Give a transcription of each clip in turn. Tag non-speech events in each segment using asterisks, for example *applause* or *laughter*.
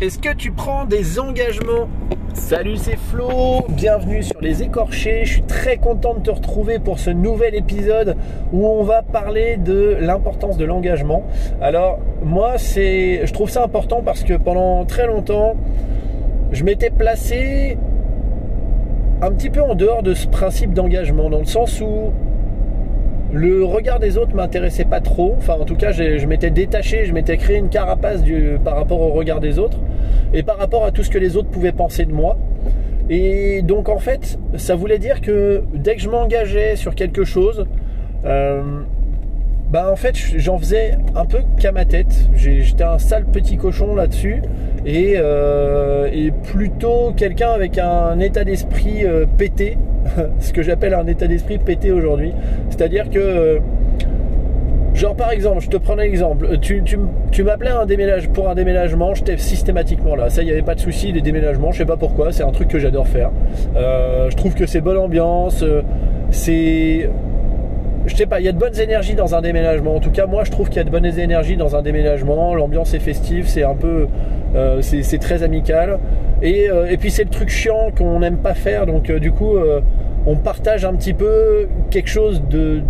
Est-ce que tu prends des engagements? Salut, c'est Flo, bienvenue sur Les Écorchés. Je suis très content de te retrouver pour ce nouvel épisode où on va parler de l'importance de l'engagement. Alors, moi, c'est, je trouve ça important parce que pendant très longtemps, je m'étais placé un petit peu en dehors de ce principe d'engagement, dans le sens où le regard des autres m'intéressait pas trop. Enfin, en tout cas, je m'étais détaché, je m'étais créé une carapace par rapport au regard des autres et par rapport à tout ce que les autres pouvaient penser de moi. Et donc, en fait, ça voulait dire que dès que je m'engageais sur quelque chose, euh, bah en fait j'en faisais un peu qu'à ma tête. J'étais un sale petit cochon là-dessus et, euh, plutôt quelqu'un avec un état d'esprit euh, pété, *laughs* ce que j'appelle un état d'esprit pété aujourd'hui. C'est-à-dire que, euh, genre par exemple, je te prends un exemple, tu, tu, m'appelais un déménage, pour un déménagement, j'étais systématiquement là. Ça, il n'y avait pas de souci, les déménagements, je sais pas pourquoi, c'est un truc que j'adore faire. je trouve que c'est bonne ambiance, c'est je sais pas, il y a de bonnes énergies dans un déménagement. En tout cas, moi, je trouve qu'il y a de bonnes énergies dans un déménagement. L'ambiance est festive, c'est un peu, euh, c'est très amical. Et, euh, et puis c'est le truc chiant qu'on n'aime pas faire. Donc euh, du coup, on partage un petit peu quelque chose de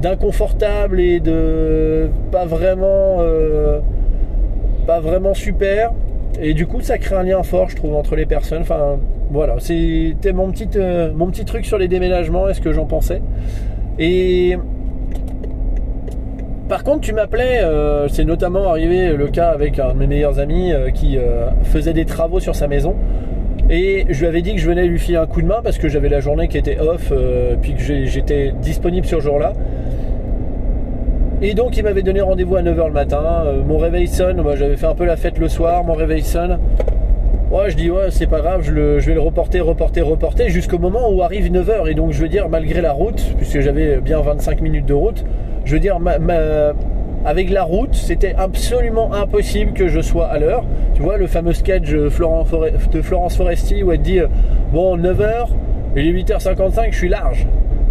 d'inconfortable et de pas vraiment, pas vraiment super. Et du coup, ça crée un lien fort, je trouve, entre les personnes. Enfin, voilà, c'était mon petit, truc sur les déménagements et ce que j'en pensais. Et contre, tu m'appelais, euh, c'est notamment arrivé le cas avec un de mes meilleurs amis euh, qui euh, faisait des travaux sur sa maison. Et je lui avais dit que je venais lui filer un coup de main parce que j'avais la journée qui était off, puis que j'étais disponible ce jour-là. Et donc il m'avait donné rendez-vous à 9h le matin. mon réveil sonne, moi j'avais fait un peu la fête le soir, mon réveil sonne. Ouais, je dis ouais, c'est pas grave, je, vais le reporter, reporter, reporter jusqu'au moment où arrive 9h. Et donc, je veux dire, malgré la route, puisque j'avais bien 25 minutes de route, je veux dire, avec la route, c'était absolument impossible que je sois à l'heure. Tu vois, le fameux sketch de Florence Foresti où elle dit Bon, 9h, il est 8h55, je suis large.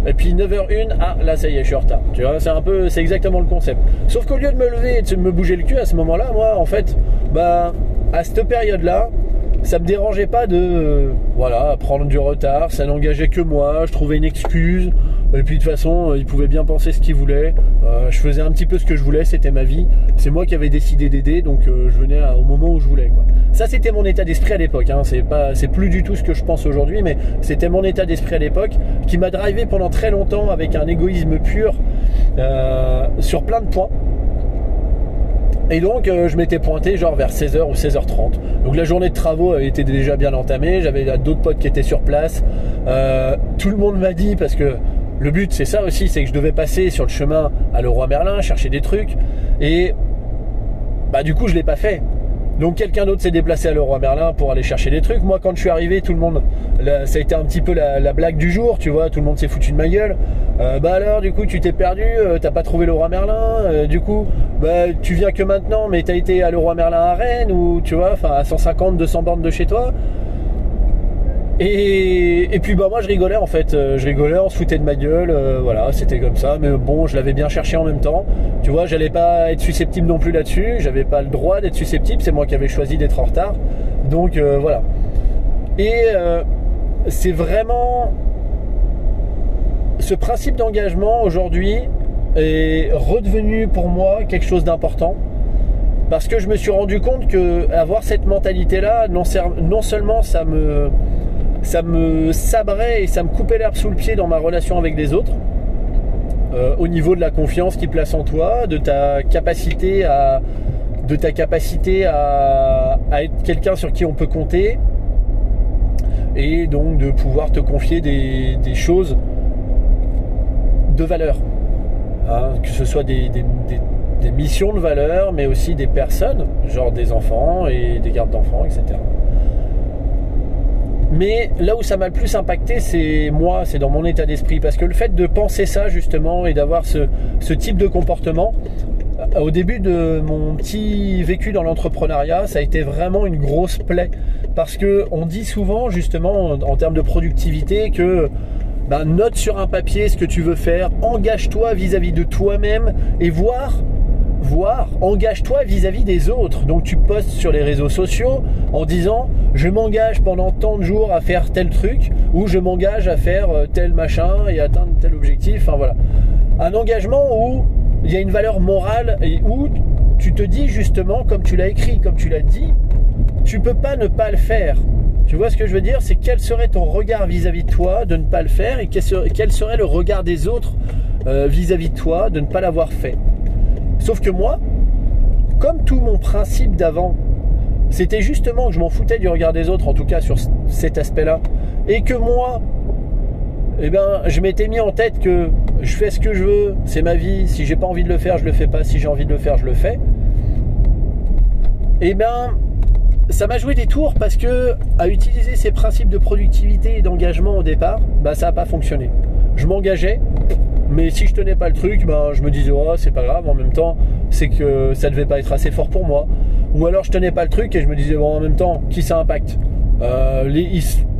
Et puis 9h01, ah là ça y est, je suis en retard. Tu vois, c'est un peu, c'est exactement le concept. Sauf qu'au lieu de me lever et de me bouger le cul à ce moment-là, moi en fait, bah à cette période-là, ça me dérangeait pas de voilà prendre du retard, ça n'engageait que moi, je trouvais une excuse. Et puis de toute façon, il pouvait bien penser ce qu'il voulait. Euh, je faisais un petit peu ce que je voulais, c'était ma vie. C'est moi qui avais décidé d'aider, donc euh, je venais au moment où je voulais. Ça, c'était mon état d'esprit à l'époque. Hein. C'est pas, c'est plus du tout ce que je pense aujourd'hui, mais c'était mon état d'esprit à l'époque qui m'a drivé pendant très longtemps avec un égoïsme pur euh, sur plein de points. Et donc euh, je m'étais pointé genre vers 16h ou 16h30. Donc la journée de travaux était déjà bien entamée, j'avais d'autres potes qui étaient sur place. Euh, tout le monde m'a dit parce que le but c'est ça aussi, c'est que je devais passer sur le chemin à Leroy Merlin, chercher des trucs. Et bah du coup je l'ai pas fait. Donc quelqu'un d'autre s'est déplacé à Leroy Merlin pour aller chercher des trucs. Moi quand je suis arrivé, tout le monde, ça a été un petit peu la, blague du jour, tu vois, tout le monde s'est foutu de ma gueule. Euh, bah alors du coup tu t'es perdu, euh, t'as pas trouvé Leroy Merlin, euh, du coup bah tu viens que maintenant mais t'as été à Leroy Merlin à Rennes ou tu vois, enfin à 150, 200 bornes de chez toi. Et, puis bah moi je rigolais en fait, euh, je rigolais, on se foutait de ma gueule, euh, voilà, c'était comme ça, mais bon, je l'avais bien cherché en même temps. Tu vois, j'allais pas être susceptible non plus là-dessus, j'avais pas le droit d'être susceptible, c'est moi qui avais choisi d'être en retard. Donc euh, voilà. Et c'est vraiment ce principe d'engagement aujourd'hui est redevenu pour moi quelque chose d'important parce que je me suis rendu compte que avoir cette mentalité là non, non seulement ça me ça me sabrait et ça me coupait l'herbe sous le pied dans ma relation avec les autres. Euh, au niveau de la confiance qu'ils placent en toi, de ta capacité à, être quelqu'un sur qui on peut compter, et donc de pouvoir te confier des, choses de valeur. Hein, que ce soit des missions de valeur, mais aussi des personnes, genre des enfants et des gardes d'enfants, etc. Mais là où ça m'a le plus impacté, c'est moi, c'est dans mon état d'esprit. Parce que le fait de penser ça justement et d'avoir ce, type de comportement, euh, au début de mon petit vécu dans l'entrepreneuriat, ça a été vraiment une grosse plaie. Parce que on dit souvent justement en, termes de productivité que ben, note sur un papier ce que tu veux faire, engage-toi vis-à-vis de toi-même et voir engage-toi vis-à-vis des autres. Donc tu postes sur les réseaux sociaux en disant je m'engage pendant tant de jours à faire tel truc ou je m'engage à faire euh, tel machin et atteindre tel objectif. Enfin voilà. Un engagement où il y a une valeur morale et où tu te dis justement, comme tu l'as écrit, comme tu l'as dit, tu peux pas ne pas le faire. Tu vois ce que je veux dire? C'est quel serait ton regard vis-à-vis de toi de ne pas le faire et quel serait le regard des autres euh, vis-à-vis de toi de ne pas l'avoir fait? Sauf que moi, comme tout mon principe d'avant, c'était justement que je m'en foutais du regard des autres, en tout cas sur cet aspect-là, et que moi, eh ben, je m'étais mis en tête que je fais ce que je veux, c'est ma vie, si j'ai pas envie de le faire, je le fais pas, si j'ai envie de le faire, je le fais. Eh ben, ça m'a joué des tours parce que à utiliser ces principes de productivité et d'engagement au départ, bah ça n'a pas fonctionné. Je m'engageais, mais si je tenais pas le truc, bah, je me disais c'est pas grave. En même temps, c'est que ça devait pas être assez fort pour moi. Ou alors je tenais pas le truc et je me disais bon en même temps qui ça impacte? Euh,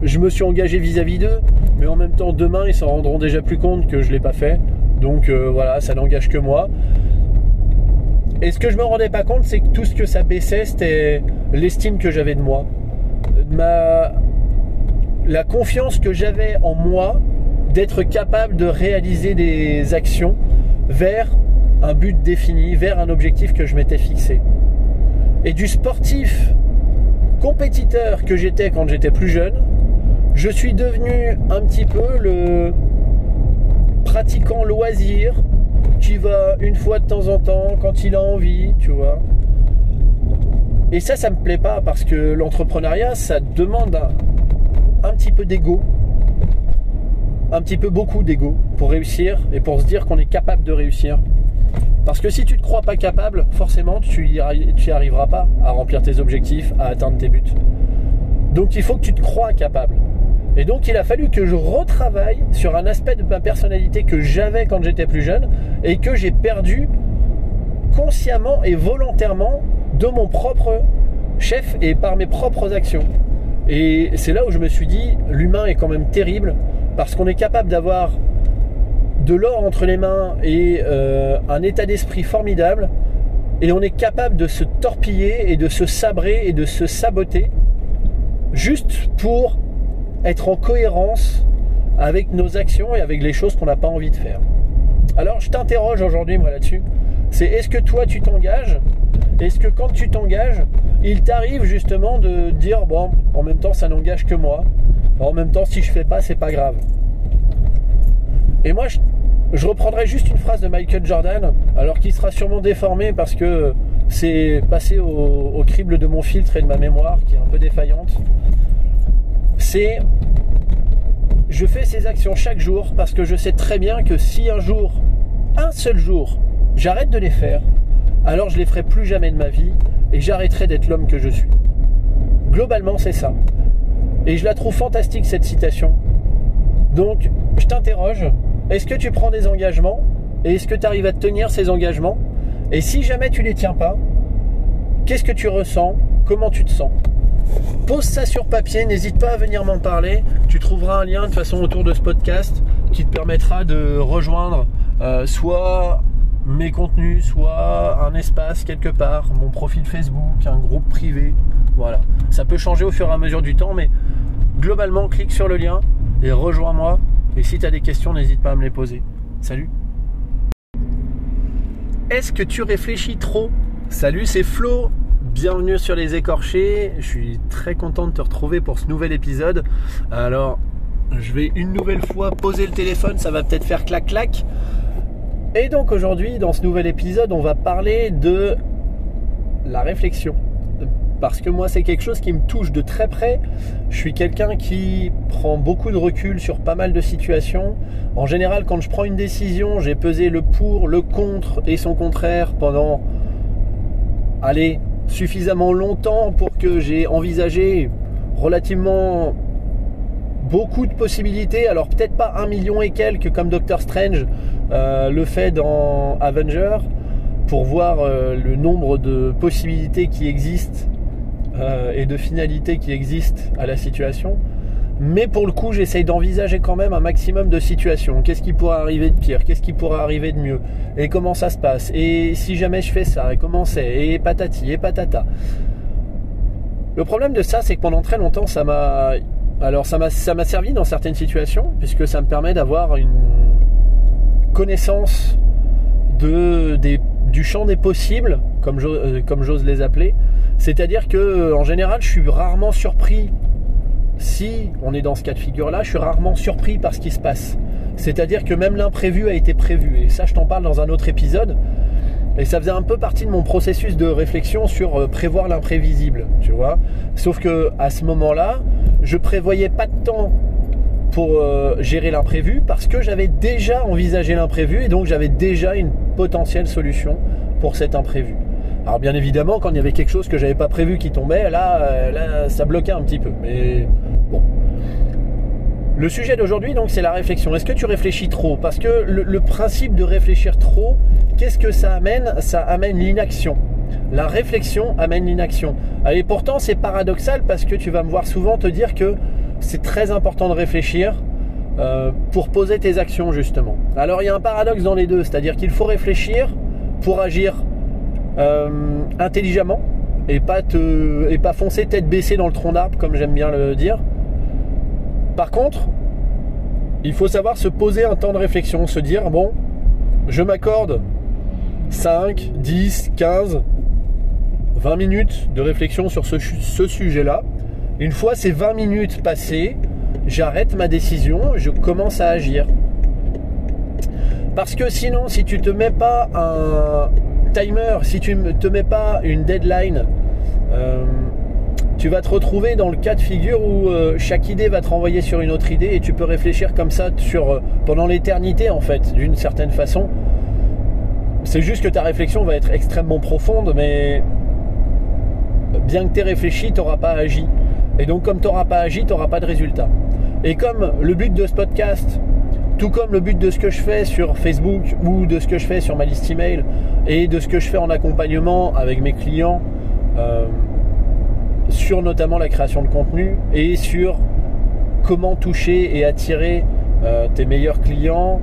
je me suis engagé vis-à-vis d'eux, mais en même temps demain ils s'en rendront déjà plus compte que je l'ai pas fait. Donc euh, voilà, ça n'engage que moi. Et ce que je me rendais pas compte, c'est que tout ce que ça baissait, c'était l'estime que j'avais de moi. Ma... La confiance que j'avais en moi d'être capable de réaliser des actions vers un but défini, vers un objectif que je m'étais fixé. Et du sportif compétiteur que j'étais quand j'étais plus jeune, je suis devenu un petit peu le pratiquant loisir qui va une fois de temps en temps quand il a envie, tu vois. Et ça, ça me plaît pas parce que l'entrepreneuriat, ça demande un, petit peu d'ego, un petit peu beaucoup d'ego pour réussir et pour se dire qu'on est capable de réussir. Parce que si tu ne te crois pas capable, forcément, tu n'y arriveras pas à remplir tes objectifs, à atteindre tes buts. Donc il faut que tu te crois capable. Et donc il a fallu que je retravaille sur un aspect de ma personnalité que j'avais quand j'étais plus jeune et que j'ai perdu consciemment et volontairement de mon propre chef et par mes propres actions. Et c'est là où je me suis dit, l'humain est quand même terrible parce qu'on est capable d'avoir de l'or entre les mains et euh, un état d'esprit formidable et on est capable de se torpiller et de se sabrer et de se saboter juste pour être en cohérence avec nos actions et avec les choses qu'on n'a pas envie de faire. Alors je t'interroge aujourd'hui moi là-dessus. C'est est-ce que toi tu t'engages? Est-ce que quand tu t'engages, il t'arrive justement de dire bon, en même temps ça n'engage que moi? En même temps si je fais pas, c'est pas grave. Et moi je, reprendrai juste une phrase de Michael Jordan, alors qu'il sera sûrement déformé parce que c'est passé au, crible de mon filtre et de ma mémoire qui est un peu défaillante c'est je fais ces actions chaque jour parce que je sais très bien que si un jour, un seul jour, j'arrête de les faire, alors je les ferai plus jamais de ma vie et j'arrêterai d'être l'homme que je suis. Globalement, c'est ça. Et je la trouve fantastique cette citation. Donc, je t'interroge, est-ce que tu prends des engagements? Et est-ce que tu arrives à tenir ces engagements? Et si jamais tu les tiens pas, qu'est-ce que tu ressens? Comment tu te sens? Pose ça sur papier, n'hésite pas à venir m'en parler. Tu trouveras un lien de façon autour de ce podcast qui te permettra de rejoindre euh, soit mes contenus, soit un espace quelque part, mon profil Facebook, un groupe privé. Voilà. Ça peut changer au fur et à mesure du temps, mais globalement, clique sur le lien et rejoins-moi. Et si tu as des questions, n'hésite pas à me les poser. Salut Est-ce que tu réfléchis trop? Salut, c'est Flo Bienvenue sur les écorchés, je suis très content de te retrouver pour ce nouvel épisode. Alors, je vais une nouvelle fois poser le téléphone, ça va peut-être faire clac clac. Et donc aujourd'hui, dans ce nouvel épisode, on va parler de la réflexion. Parce que moi, c'est quelque chose qui me touche de très près. Je suis quelqu'un qui prend beaucoup de recul sur pas mal de situations. En général, quand je prends une décision, j'ai pesé le pour, le contre et son contraire pendant, allez, suffisamment longtemps pour que j'ai envisagé relativement beaucoup de possibilités. Alors peut-être pas un million et quelques comme Doctor Strange euh, le fait dans Avenger pour voir euh, le nombre de possibilités qui existent euh, et de finalités qui existent à la situation. Mais pour le coup, j'essaye d'envisager quand même un maximum de situations. Qu'est-ce qui pourrait arriver de pire? Qu'est-ce qui pourrait arriver de mieux? Et comment ça se passe? Et si jamais je fais ça Et comment c'est? Et patati et patata. Le problème de ça, c'est que pendant très longtemps, ça m'a. Alors, ça m'a, servi dans certaines situations, puisque ça me permet d'avoir une connaissance du champ des possibles, comme, euh, comme j'ose les appeler. C'est-à-dire que, en général, je suis rarement surpris si on est dans ce cas de figure-là, je suis rarement surpris par ce qui se passe. C'est-à-dire que même l'imprévu a été prévu. Et ça, je t'en parle dans un autre épisode. Et ça faisait un peu partie de mon processus de réflexion sur euh, prévoir l'imprévisible, tu vois. Sauf que à ce moment-là, je prévoyais pas de temps pour euh, gérer l'imprévu parce que j'avais déjà envisagé l'imprévu et donc j'avais déjà une potentielle solution pour cet imprévu. Alors bien évidemment, quand il y avait quelque chose que j'avais pas prévu qui tombait, là, euh, là, ça bloquait un petit peu. Mais bon. Le sujet d'aujourd'hui, donc, c'est la réflexion. Est-ce que tu réfléchis trop? Parce que le, principe de réfléchir trop, qu'est-ce que ça amène? Ça amène l'inaction. La réflexion amène l'inaction. Et pourtant, c'est paradoxal parce que tu vas me voir souvent te dire que c'est très important de réfléchir euh, pour poser tes actions, justement. Alors, il y a un paradoxe dans les deux, c'est-à-dire qu'il faut réfléchir pour agir euh, intelligemment et pas, te, pas foncer tête baissée dans le tronc d'arbre, comme j'aime bien le dire. Par contre, il faut savoir se poser un temps de réflexion, se dire, bon, je m'accorde 5, 10, 15, 20 minutes de réflexion sur ce, ce sujet-là. Une fois ces 20 minutes passées, j'arrête ma décision, je commence à agir. Parce que sinon, si tu te mets pas un, timer, si tu ne te mets pas une deadline, euh, tu vas te retrouver dans le cas de figure où euh, chaque idée va te renvoyer sur une autre idée et tu peux réfléchir comme ça euh, pendant l'éternité en fait, d'une certaine façon. C'est juste que ta réflexion va être extrêmement profonde, mais bien que tu aies réfléchi, tu n'auras pas agi. Et donc comme tu n'auras pas agi, tu n'auras pas de résultat. Et comme le but de ce podcast, tout comme le but de ce que je fais sur Facebook ou de ce que je fais sur ma liste email et de ce que je fais en accompagnement avec mes clients euh, sur notamment la création de contenu et sur comment toucher et attirer euh, tes meilleurs clients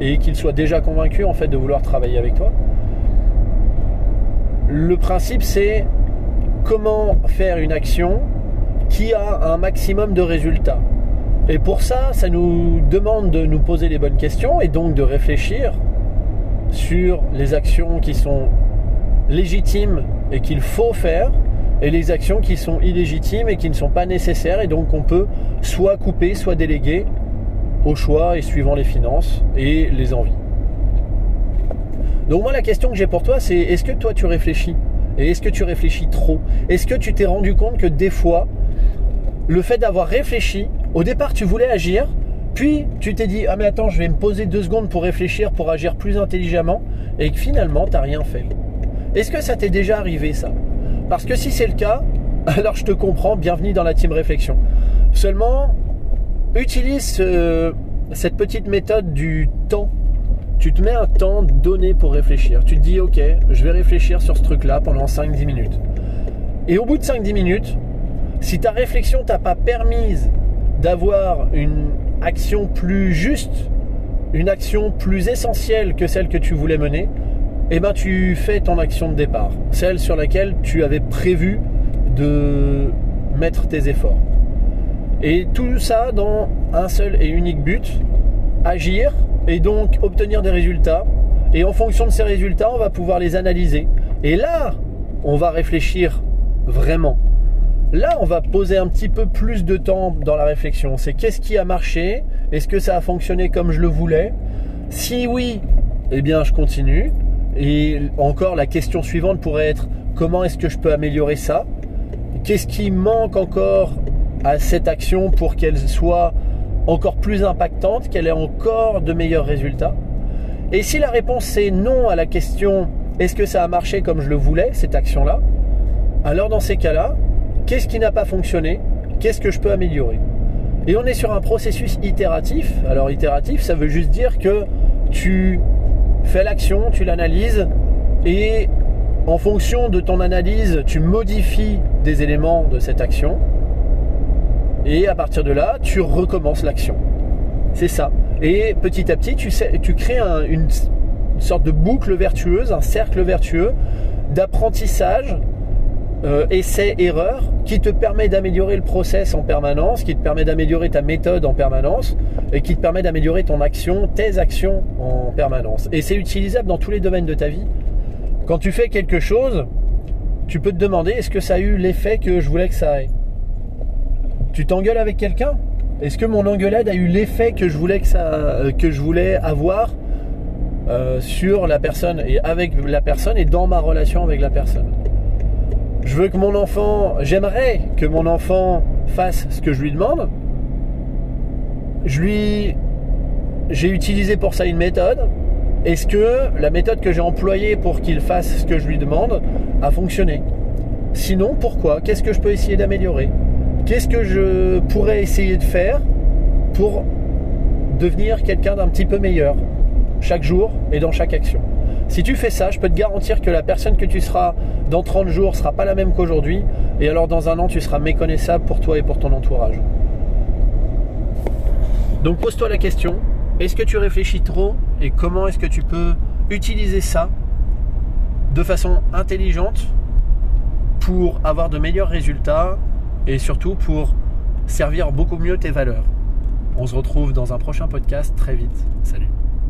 et qu'ils soient déjà convaincus en fait de vouloir travailler avec toi. Le principe c'est comment faire une action qui a un maximum de résultats. Et pour ça, ça nous demande de nous poser les bonnes questions et donc de réfléchir sur les actions qui sont légitimes et qu'il faut faire et les actions qui sont illégitimes et qui ne sont pas nécessaires et donc on peut soit couper, soit déléguer au choix et suivant les finances et les envies. Donc moi la question que j'ai pour toi c'est est-ce que toi tu réfléchis Et est-ce que tu réfléchis trop? Est-ce que tu t'es rendu compte que des fois le fait d'avoir réfléchi au départ, tu voulais agir, puis tu t'es dit Ah, mais attends, je vais me poser deux secondes pour réfléchir, pour agir plus intelligemment, et que finalement, tu n'as rien fait. Est-ce que ça t'est déjà arrivé, ça? Parce que si c'est le cas, *laughs* alors je te comprends, bienvenue dans la team réflexion. Seulement, utilise cette petite méthode du temps. Tu te mets un temps donné pour réfléchir. Tu te dis, ok, je vais réfléchir sur ce truc-là pendant 5-10 minutes. Et au bout de 5-10 minutes, si ta réflexion t'a pas permise d'avoir une action plus juste, une action plus essentielle que celle que tu voulais mener, eh ben tu fais ton action de départ, celle sur laquelle tu avais prévu de mettre tes efforts. Et tout ça dans un seul et unique but, agir et donc obtenir des résultats. Et en fonction de ces résultats, on va pouvoir les analyser. Et là, on va réfléchir vraiment. Là, on va poser un petit peu plus de temps dans la réflexion. C'est qu'est-ce qui a marché? Est-ce que ça a fonctionné comme je le voulais? Si oui, eh bien, je continue. Et encore, la question suivante pourrait être comment est-ce que je peux améliorer ça? Qu'est-ce qui manque encore à cette action pour qu'elle soit encore plus impactante, qu'elle ait encore de meilleurs résultats? Et si la réponse est non à la question est-ce que ça a marché comme je le voulais, cette action-là? Alors dans ces cas-là, Qu'est-ce qui n'a pas fonctionné? Qu'est-ce que je peux améliorer? Et on est sur un processus itératif. Alors itératif, ça veut juste dire que tu fais l'action, tu l'analyses et en fonction de ton analyse, tu modifies des éléments de cette action. Et à partir de là, tu recommences l'action. C'est ça. Et petit à petit, tu, crées une, sorte de boucle vertueuse, un cercle vertueux d'apprentissage, euh, essai-erreur, qui te permet d'améliorer le process en permanence, qui te permet d'améliorer ta méthode en permanence, et qui te permet d'améliorer ton action, tes actions en permanence. Et c'est utilisable dans tous les domaines de ta vie. Quand tu fais quelque chose, tu peux te demander est-ce que ça a eu l'effet que je voulais que ça ait? Tu t'engueules avec quelqu'un? Est-ce que mon engueulade a eu l'effet que je voulais que euh, je voulais avoir euh, sur la personne et avec la personne et dans ma relation avec la personne? Je veux que mon enfant, j'aimerais que mon enfant fasse ce que je lui demande. Je lui j'ai utilisé pour ça une méthode. Est-ce que la méthode que j'ai employée pour qu'il fasse ce que je lui demande a fonctionné? Sinon, pourquoi? Qu'est-ce que je peux essayer d'améliorer? Qu'est-ce que je pourrais essayer de faire pour devenir quelqu'un d'un petit peu meilleur chaque jour et dans chaque action? Si tu fais ça, je peux te garantir que la personne que tu seras dans 30 jours sera pas la même qu'aujourd'hui et alors dans un an, tu seras méconnaissable pour toi et pour ton entourage. Donc pose-toi la question, est-ce que tu réfléchis trop et comment est-ce que tu peux utiliser ça de façon intelligente pour avoir de meilleurs résultats et surtout pour servir beaucoup mieux tes valeurs? On se retrouve dans un prochain podcast très vite. Salut